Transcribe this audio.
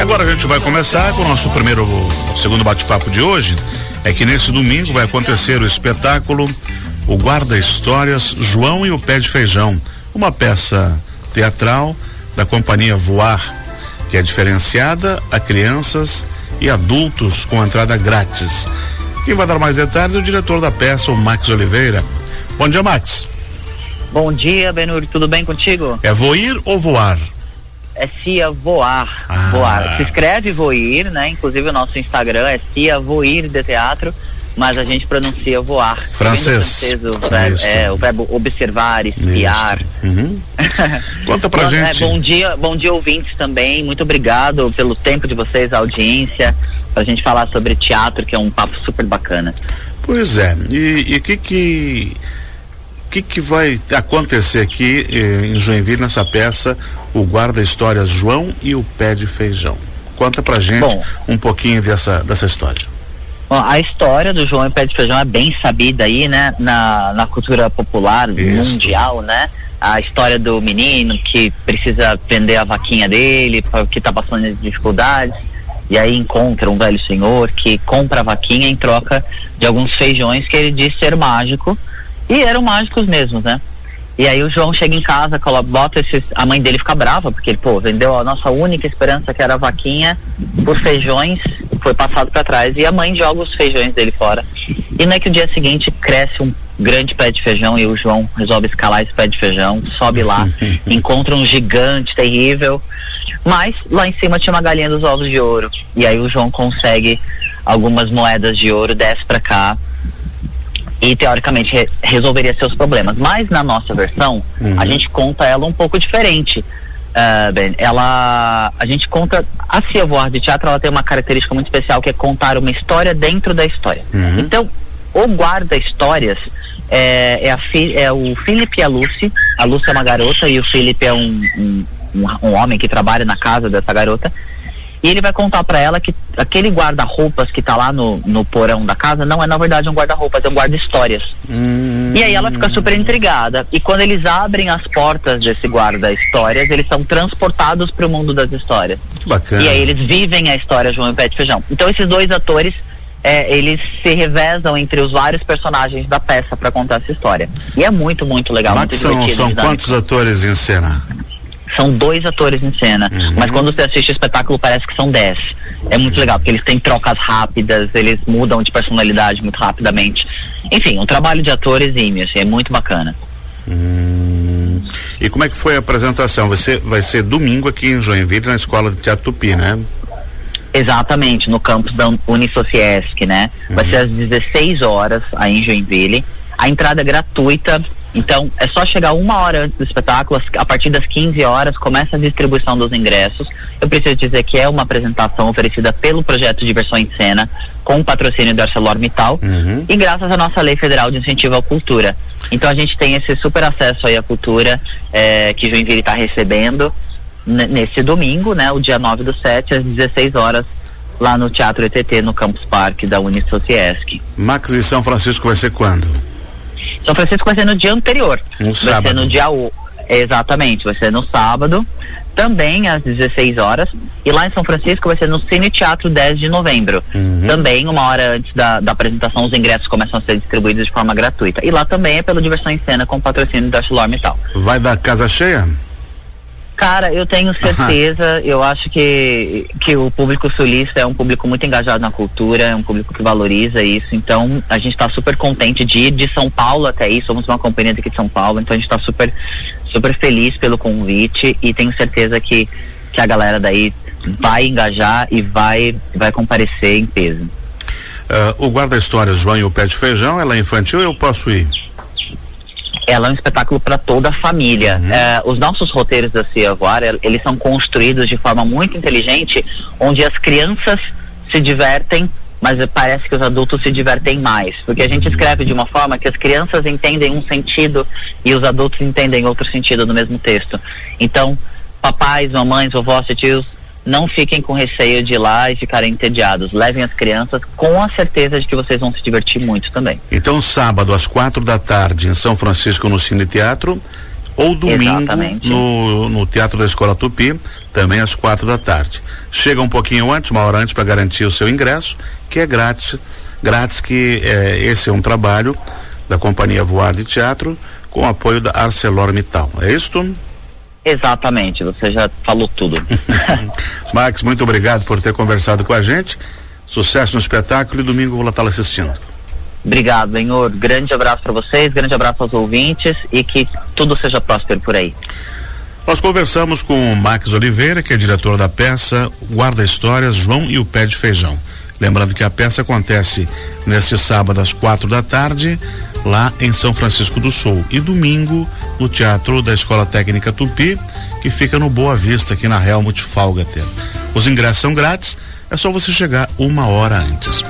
E agora a gente vai começar com o nosso primeiro, segundo bate-papo de hoje. É que nesse domingo vai acontecer o espetáculo O Guarda Histórias João e o Pé de Feijão, uma peça teatral da companhia Voar, que é diferenciada a crianças e adultos com entrada grátis. Quem vai dar mais detalhes é o diretor da peça, o Max Oliveira. Bom dia, Max. Bom dia, Benur. Tudo bem contigo? É voir ou voar? É Cia Voar. Ah. Voar. Se escreve Voir, né? Inclusive o nosso Instagram é Cia Voir de Teatro, mas a gente pronuncia voar. Francês. O verbo, é, o verbo observar, espiar. Uhum. Conta pra Bom, gente. é, bom dia, bom dia ouvintes também. Muito obrigado pelo tempo de vocês, a audiência, pra gente falar sobre teatro, que é um papo super bacana. Pois é. E o que que que que vai acontecer aqui eh, em Joinville nessa peça o guarda histórias João e o pé de feijão? Conta pra gente Bom. um pouquinho dessa dessa história. Bom, a história do João e Pé de Feijão é bem sabida aí, né? Na, na cultura popular Isso. mundial, né? A história do menino que precisa vender a vaquinha dele, que tá passando dificuldades, e aí encontra um velho senhor que compra a vaquinha em troca de alguns feijões que ele diz ser mágico, e eram mágicos mesmos, né? E aí o João chega em casa, coloca, bota esses. A mãe dele fica brava, porque ele, pô, vendeu a nossa única esperança, que era a vaquinha, por feijões, foi passado para trás. E a mãe joga os feijões dele fora. E não é que o dia seguinte cresce um grande pé de feijão e o João resolve escalar esse pé de feijão, sobe lá, encontra um gigante terrível. Mas lá em cima tinha uma galinha dos ovos de ouro. E aí o João consegue algumas moedas de ouro, desce para cá, e teoricamente re- resolveria seus problemas. Mas na nossa versão, a gente conta ela um pouco diferente. Ah, ben, ela a gente conta a Cia Voar de teatro ela tem uma característica muito especial que é contar uma história dentro da história. Então, o guarda histórias é, é, a fi, é o Felipe e a Lucy. A Lucy é uma garota e o Felipe é um, um, um, um homem que trabalha na casa dessa garota. E ele vai contar pra ela que aquele guarda-roupas que tá lá no, no porão da casa não é na verdade um guarda-roupas, é um guarda-histórias. E aí ela fica super intrigada. E quando eles abrem as portas desse guarda-histórias, eles são transportados pro mundo das histórias. Que bacana. E aí eles vivem a história João e Pé de Feijão. Então esses dois atores, é, eles se revezam entre os vários personagens da peça pra contar essa história. E é muito, muito legal. Max, muito são, são dinâmico. quantos atores em cena? São dois atores em cena, mas quando você assiste o espetáculo parece que são dez. É muito legal, porque eles têm trocas rápidas, eles mudam de personalidade muito rapidamente. Enfim, um trabalho de atores ímio, assim, é muito bacana. Hum. E como é que foi a apresentação? Vai ser, vai ser domingo aqui em Joinville, na Escola de Teatro Tupi, né? Exatamente, no campus da Unisociesc, né? Vai ser às 16 horas aí em Joinville. A entrada é gratuita, então é só chegar uma hora antes do espetáculo, a partir das 15 horas começa a distribuição dos ingressos. Eu preciso dizer que é uma apresentação oferecida pelo projeto Diversão em Cena, com o patrocínio do ArcelorMittal Uhum. e graças à nossa lei federal de incentivo à cultura. Então a gente tem esse super acesso aí à cultura eh, que Joinville está recebendo nesse domingo, né, o dia 9 do 7, às 16 horas, lá no Teatro ETT, no Campus Parque da Unisociesc. Max e São Francisco vai ser quando? São Francisco vai ser no dia anterior. No vai sábado. ser no dia o... Exatamente, vai ser no sábado, também às 16 horas. E lá em São Francisco vai ser no Cine Teatro 10 de novembro. Uhum. Também, uma hora antes da, da apresentação, os ingressos começam a ser distribuídos de forma gratuita. E lá também é pelo Diversão em Cena, com patrocínio da ArcelorMittal. Vai dar casa cheia? Cara, eu tenho certeza, eu acho que, que o público sulista é um público muito engajado na cultura, é um público que valoriza isso, então a gente está super contente de ir de São Paulo até aí, somos uma companhia daqui de São Paulo, então a gente está super, super feliz pelo convite e tenho certeza que, que a galera daí vai engajar e vai, vai comparecer em peso. Ah, o guarda-histórias João e o Pé de Feijão, ela é infantil eu posso ir? Ela é um espetáculo para toda a família. É, os nossos roteiros da Cia Voar, el- eles são construídos de forma muito inteligente, onde as crianças se divertem, mas parece que os adultos se divertem mais. Porque a gente escreve de uma forma que as crianças entendem um sentido e os adultos entendem outro sentido no mesmo texto. Então, papais, mamães, vovós e tios, não fiquem com receio de ir lá e ficarem entediados. Levem as crianças com a certeza de que vocês vão se divertir muito também. Então, sábado, às quatro da tarde, em São Francisco, no Cine Teatro, ou domingo, Exatamente. no, no Teatro da Escola Tupi, também às quatro da tarde. Chega um pouquinho antes, uma hora antes, para garantir o seu ingresso, que é grátis. Grátis, que é, esse é um trabalho da Companhia Voar de Teatro com apoio da ArcelorMittal. É isto? Exatamente, você já falou tudo. Max, muito obrigado por ter conversado com a gente. Sucesso no espetáculo e domingo vou estar assistindo. Obrigado, senhor. Grande abraço para vocês, grande abraço aos ouvintes e que tudo seja próspero por aí. Nós conversamos com o Max Oliveira, que é diretor da peça Guarda Histórias João e o Pé de Feijão. Lembrando que a peça acontece neste sábado às quatro da tarde, lá em São Francisco do Sul, e domingo no Teatro da Escola Técnica Tupi, que fica no Boa Vista, aqui na Helmut Falgater. Os ingressos são grátis, é só você chegar uma hora antes.